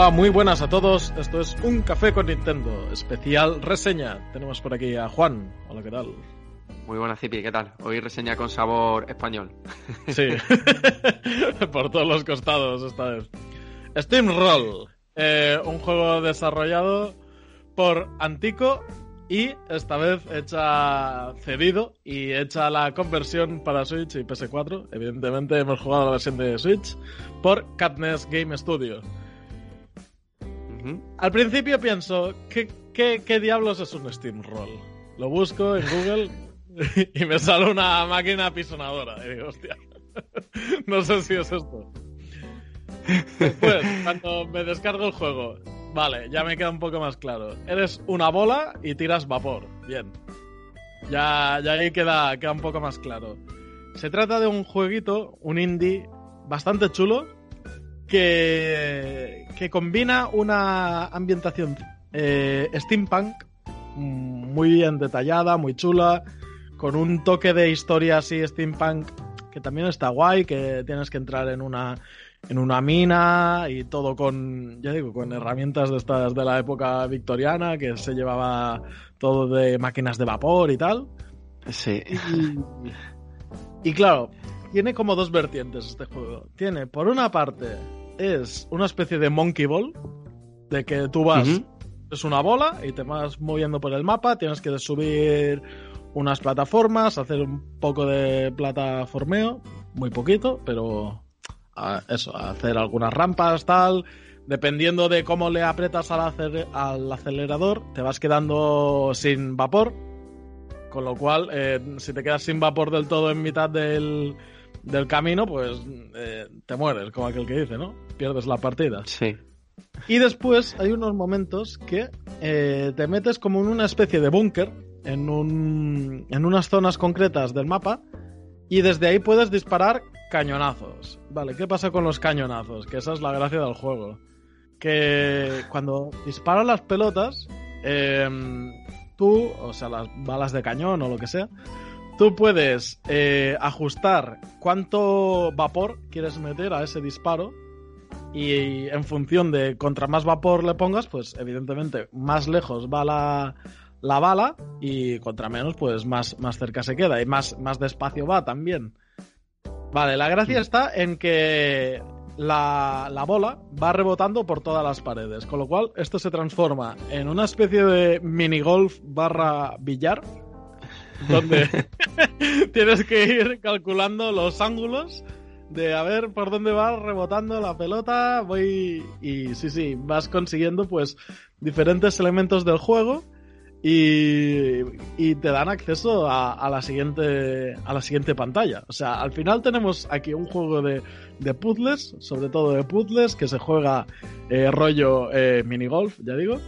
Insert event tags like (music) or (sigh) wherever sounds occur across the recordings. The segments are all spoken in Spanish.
Hola, muy buenas a todos. Esto es Un Café con Nintendo, especial reseña. Tenemos por aquí a Juan. Hola, ¿qué tal? Muy buena, Zipi, ¿qué tal? Hoy reseña con sabor español. (laughs) Sí, (laughs) por todos los costados esta vez. Steam Roll, eh, un juego desarrollado por Antico y esta vez hecha cedido y hecha la conversión para Switch y PS4. Evidentemente hemos jugado la versión de Switch por Katniss Game Studio. Al principio pienso, ¿qué, qué, qué diablos es un Steamroll? Lo busco en Google (laughs) y me sale una máquina pisonadora. Y digo, hostia, (laughs) no sé si es esto. Después, cuando me descargo el juego, vale, ya me queda un poco más claro. Eres una bola y tiras vapor. Bien. Ya, ya ahí queda, queda un poco más claro. Se trata de un jueguito, un indie bastante chulo, que, que combina una ambientación eh, steampunk mm, muy bien detallada, muy chula, con un toque de historia así steampunk que también está guay, que tienes que entrar en una en una mina y todo con, ya digo, con herramientas de estas de la época victoriana, que se llevaba todo de máquinas de vapor y tal. Sí. Y, y claro, tiene como dos vertientes este juego. Tiene, por una parte, es una especie de monkey ball, de que tú vas, es una bola y te vas moviendo por el mapa, tienes que subir unas plataformas, hacer un poco de plataformeo, muy poquito, pero a- eso, hacer algunas rampas, tal. Dependiendo de cómo le apretas al acelerador, te vas quedando sin vapor. Con lo cual, eh, si te quedas sin vapor del todo en mitad del, del camino, pues eh, te mueres, como aquel que dice, ¿no? Pierdes la partida. Sí. Y después hay unos momentos que eh, te metes como en una especie de búnker, en, un, en unas zonas concretas del mapa, y desde ahí puedes disparar cañonazos. Vale, ¿qué pasa con los cañonazos? Que esa es la gracia del juego. Que cuando disparan las pelotas, em, tú, o sea, las balas de cañón o lo que sea, tú puedes eh, ajustar cuánto vapor quieres meter a ese disparo y en función de contra más vapor le pongas, pues evidentemente más lejos va la, la bala y contra menos, pues más, más cerca se queda y más, más despacio va también. Vale, la gracia está en que la, la bola va rebotando por todas las paredes, con lo cual esto se transforma en una especie de minigolf barra billar, donde (laughs) tienes que ir calculando los ángulos de a ver por dónde va rebotando la pelota, voy y sí, sí, vas consiguiendo pues diferentes elementos del juego y, te dan acceso a, a la siguiente a la siguiente pantalla. O sea, al final tenemos aquí un juego de, de puzzles, sobre todo de puzzles, que se juega eh, rollo eh, minigolf, ya digo.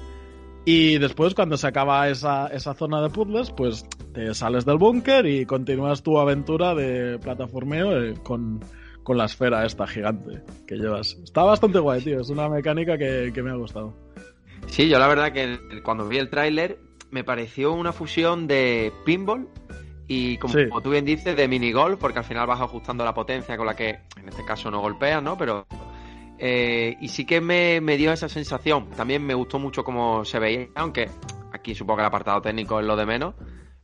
Y después, cuando se acaba esa, esa zona de puzzles, pues te sales del búnker y continúas tu aventura de plataformeo eh, con, con la esfera esta gigante que llevas. Está bastante guay, tío. Es una mecánica que, que me ha gustado. Sí, yo la verdad que cuando vi el tráiler me pareció una fusión de pinball y como, Sí. como tú bien dices de minigolf porque al final vas ajustando la potencia con la que en este caso no golpeas, ¿no? Pero eh, y sí que me, me dio esa sensación. También me gustó mucho cómo se veía, aunque aquí supongo que el apartado técnico es lo de menos,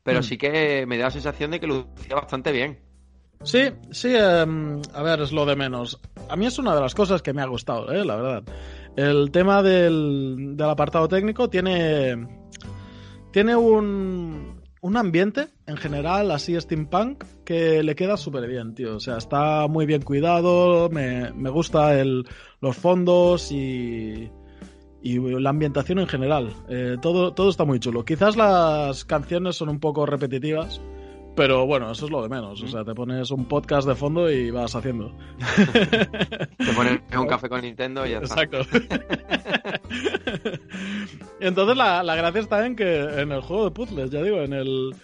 pero Mm. sí que me da la sensación de que lucía bastante bien. Sí, sí, em, a ver, es lo de menos. A mí es una de las cosas que me ha gustado, eh, la verdad. El tema del, del apartado técnico tiene, tiene un, un ambiente, en general, así steampunk, que le queda súper bien, tío. O sea, está muy bien cuidado, me, me gusta el, los fondos y, y la ambientación en general. Eh, todo, todo está muy chulo. Quizás las canciones son un poco repetitivas, pero bueno, eso es lo de menos. O sea, te pones un podcast de fondo y vas haciendo. (laughs) Te pones un (laughs) café con Nintendo y ya está. Exacto. (laughs) Entonces la, la gracia está en que en el juego de puzzles, ya digo, en el,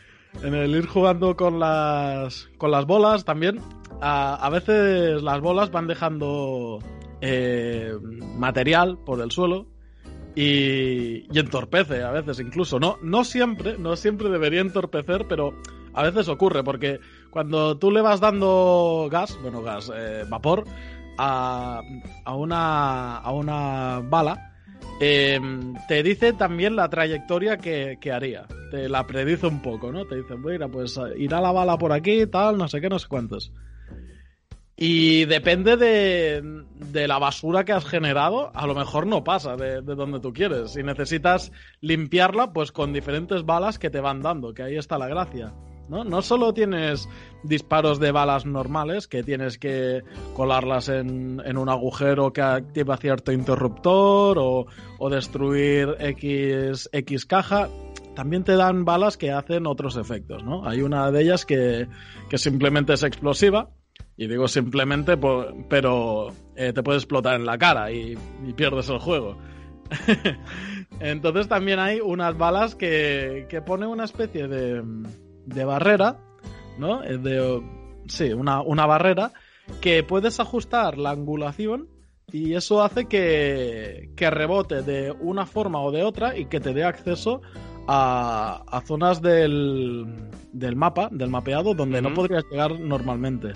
en el ir jugando con las, con las bolas también, a, a veces las bolas van dejando eh, material por el suelo y, y entorpece a veces incluso. No, no siempre, no siempre debería entorpecer, pero a veces ocurre porque cuando tú le vas dando gas, bueno, gas, eh, vapor, a, a, una, a una bala, eh, te dice también la trayectoria que, que, haría. Te la predice un poco, ¿no? Te dice, mira, pues irá la bala por aquí, tal, no sé qué, no sé cuántos. Y depende de, de la basura que has generado, a lo mejor no pasa de, de, donde tú quieres. Si necesitas limpiarla, pues con diferentes balas que te van dando, que ahí está la gracia. ¿No? No solo tienes disparos de balas normales, que tienes que colarlas en, en un agujero que activa cierto interruptor o, o destruir X, X caja, también te dan balas que hacen otros efectos, ¿no? Hay una de ellas que, que simplemente es explosiva, y digo simplemente, pero eh, te puede explotar en la cara y, y pierdes el juego. (laughs) Entonces también hay unas balas que, que pone una especie de, de barrera, ¿no? De, sí, una, una, barrera que puedes ajustar la angulación y eso hace que, que, rebote de una forma o de otra y que te dé acceso a, a zonas del, del, mapa, del mapeado, donde uh -huh. no podrías llegar normalmente.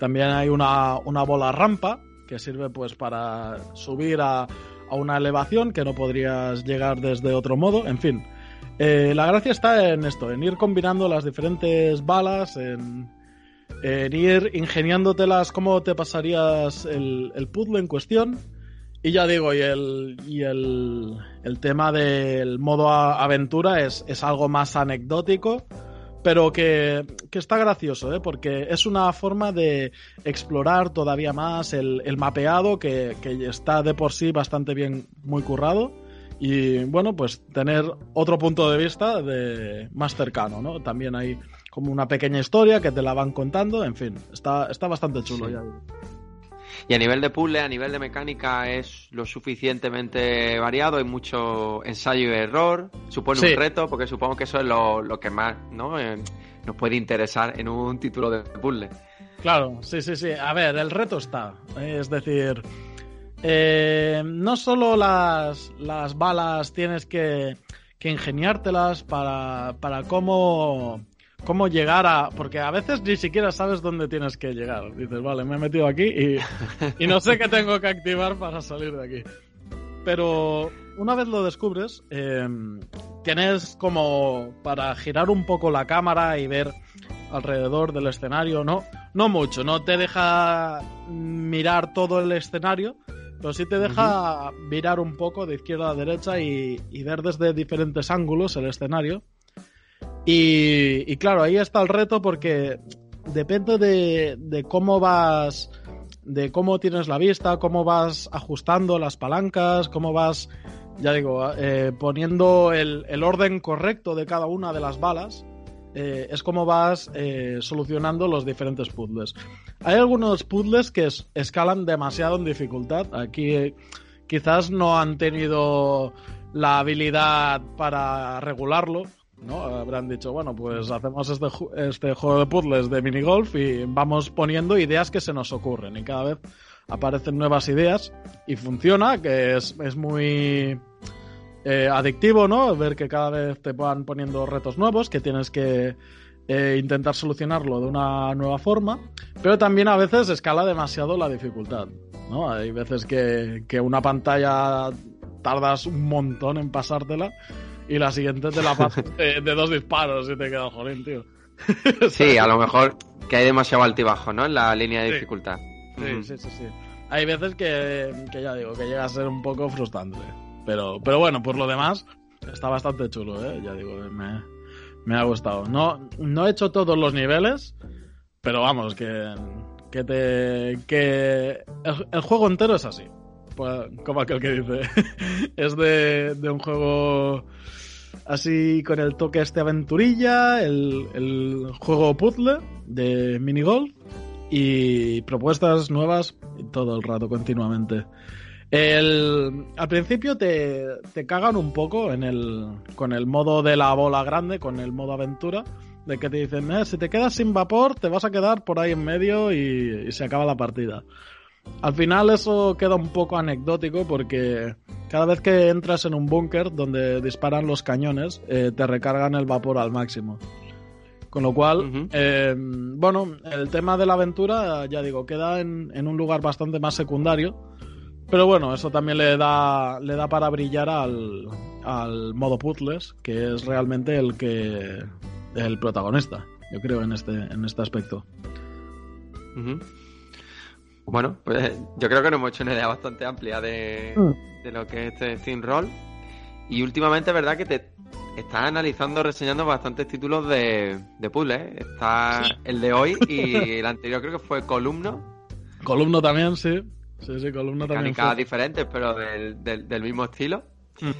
También hay una, una bola rampa que sirve pues para subir a, a, una elevación que no podrías llegar desde otro modo. En fin, eh, la gracia está en esto, en ir combinando las diferentes balas, en, ir ingeniándotelas cómo te pasarías el, puzzle en cuestión. Y ya digo, y el, y el, tema del modo aventura es, es algo más anecdótico pero que, que, está gracioso, ¿eh? porque es una forma de explorar todavía más el, el mapeado que, que, está de por sí bastante bien, muy currado. Y bueno, pues tener otro punto de vista de, más cercano, ¿no? También hay como una pequeña historia que te la van contando, en fin, está, está bastante chulo sí. ya. Y a nivel de puzzle, a nivel de mecánica, es lo suficientemente variado, hay mucho ensayo y error, supone sí. un reto, porque supongo que eso es lo, lo que más ¿no? Eh, nos puede interesar en un título de puzzle. Claro, sí, sí, sí. A ver, el reto está. Es decir, eh, no solo las, las balas tienes que, que ingeniártelas para, para cómo cómo llegar a. Porque a veces ni siquiera sabes dónde tienes que llegar. Dices, vale, me he metido aquí y, y no sé qué tengo que activar para salir de aquí. Pero una vez lo descubres, eh, tienes como para girar un poco la cámara y ver alrededor del escenario, ¿no? No mucho, no te deja mirar todo el escenario, pero sí te deja uh -huh. mirar un poco de izquierda a derecha y, y ver desde diferentes ángulos el escenario. Y, y, claro, ahí está el reto porque depende de, de, cómo vas, de cómo tienes la vista, cómo vas ajustando las palancas, cómo vas, ya digo, eh, poniendo el, el, orden correcto de cada una de las balas. Eh, es como vas eh, solucionando los diferentes puzzles. Hay algunos puzzles que es, escalan demasiado en dificultad. Aquí quizás no han tenido la habilidad para regularlo. ¿no? Habrán dicho, bueno, pues hacemos este, este juego de puzzles de minigolf y vamos poniendo ideas que se nos ocurren y cada vez aparecen nuevas ideas y funciona, que es, es muy eh, adictivo, ¿no? Ver que cada vez te van poniendo retos nuevos, que tienes que eh, intentar solucionarlo de una nueva forma, pero también a veces escala demasiado la dificultad, ¿no? Hay veces que, que una pantalla tardas un montón en pasártela y la siguiente te la pasas (laughs) de, dos disparos y te quedas jolín, tío. (laughs) Sí, a lo mejor que hay demasiado altibajo, ¿no? En la línea de dificultad. Sí, sí, sí, sí. Hay veces que, que, ya digo, que llega a ser un poco frustrante. Pero, pero bueno, por lo demás, está bastante chulo, ¿eh? Ya digo, me, me ha gustado. No, no he hecho todos los niveles, pero vamos, que, que te. que el, juego entero es así. Pues, como aquel que dice. (laughs) es de, de, un juego así con el toque este aventurilla, el, el juego puzzle de minigolf y propuestas nuevas todo el rato, continuamente. El, al principio te, te, cagan un poco en el, con el modo de la bola grande, con el modo aventura, de que te dicen, eh, si te quedas sin vapor, te vas a quedar por ahí en medio y, se acaba la partida. Al final eso queda un poco anecdótico porque cada vez que entras en un búnker donde disparan los cañones, eh, te recargan el vapor al máximo. Con lo cual, eh, bueno, el tema de la aventura, ya digo, queda en, en un lugar bastante más secundario pero bueno, eso también le da, le da para brillar al, al modo puzzles, que es realmente el que el protagonista, yo creo, en este, en este aspecto. Bueno, pues yo creo que nos hemos hecho una idea bastante amplia de, mm. de lo que es este Steam Roll. Y últimamente, verdad que te estás analizando, reseñando bastantes títulos de, de puzzles. Está el de hoy y (laughs) el anterior creo que fue Columno. Columno también, sí. Sí, sí, columna también. diferentes, pero del, del, mismo estilo. Hmm.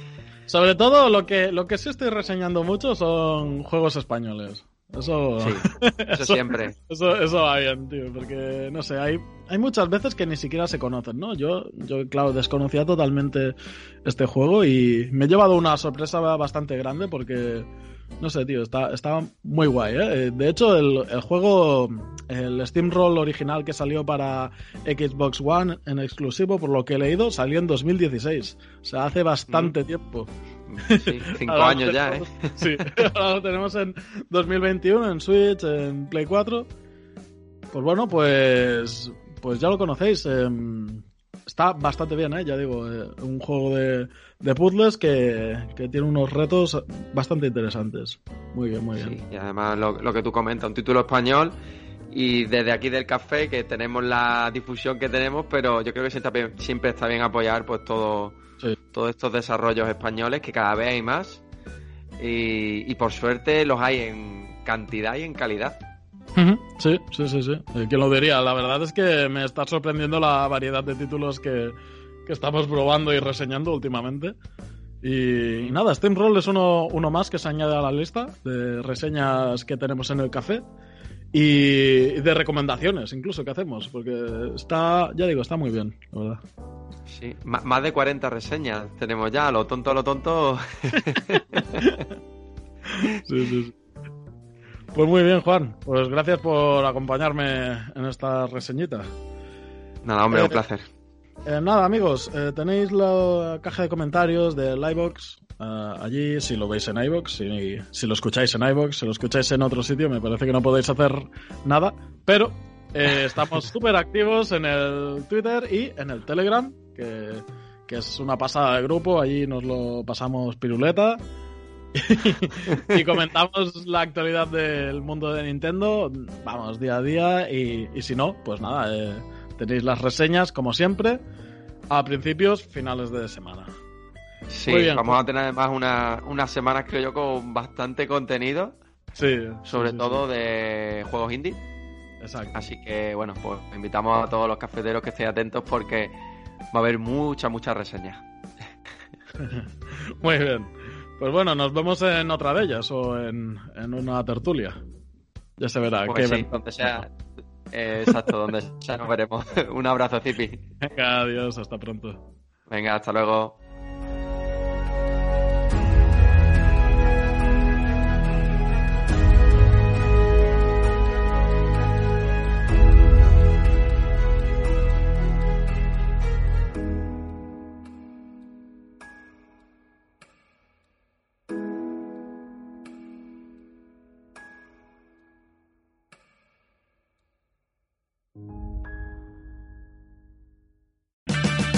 Sobre todo lo que, lo que sí estoy reseñando mucho son juegos españoles. Eso, sí, (laughs) eso, siempre. Eso, eso va bien, tío, porque no sé, hay, hay muchas veces que ni siquiera se conocen, ¿no? Yo, yo, claro, desconocía totalmente este juego y me he llevado una sorpresa bastante grande porque no sé, tío, está, está muy guay, ¿eh? De hecho, el, el juego, el Steamroll original que salió para Xbox One en exclusivo, por lo que he leído, salió en 2016. O sea, hace bastante mm. tiempo. Sí, cinco años ya, ¿eh? Sí, (laughs) ahora lo tenemos en 2021, en Switch, en Play 4. Pues bueno, pues, pues ya lo conocéis. Em, está bastante bien, ¿eh? ya digo, eh, un juego de, de puzzles que, tiene unos retos bastante interesantes. Muy bien, muy bien. y además lo, que tú comentas, un título español y desde aquí del café que tenemos la difusión que tenemos, pero yo creo que siempre, siempre está bien apoyar pues todo, todos estos desarrollos españoles que cada vez hay más y, y por suerte los hay en cantidad y en calidad. Sí, sí, sí, sí. Eh, ¿Quién lo diría? La verdad es que me está sorprendiendo la variedad de títulos que, estamos probando y reseñando últimamente. Y, nada, Steamroll es uno, uno más que se añade a la lista de reseñas que tenemos en el café y de recomendaciones incluso que hacemos, porque está, ya digo, está muy bien, la verdad. Sí, más de 40 reseñas tenemos ya, lo tonto, lo tonto. (laughs) sí, sí, sí. Pues muy bien, Juan. Pues gracias por acompañarme en esta reseñita. Nada, hombre, un eh, placer. Eh, nada, amigos, eh, tenéis la caja de comentarios de iBox allí, si lo veis en iBox, si, si, lo escucháis en iBox, si lo escucháis en otro sitio, me parece que no podéis hacer nada, pero estamos (laughs) súper activos en el Twitter y en el Telegram, que, que es una pasada de grupo, allí nos lo pasamos piruleta. (laughs) y comentamos la actualidad del mundo de Nintendo, vamos, día a día, y, si no, pues nada, eh, tenéis las reseñas, como siempre, a principios, finales de semana. Sí, vamos a tener además una, unas semanas, creo yo, con bastante contenido. Sí. Sobre todo de juegos indie. Exacto. Así que, bueno, pues invitamos a todos los cafeteros que estén atentos porque va a haber mucha, mucha reseña. (laughs) Muy bien. Pues bueno, nos vemos en otra de ellas o en, una tertulia. Ya se verá. Pues sí, donde sea. Eh, exacto, donde sea nos veremos. (laughs) Un abrazo, Zipi. Venga, adiós, hasta pronto. Venga, hasta luego.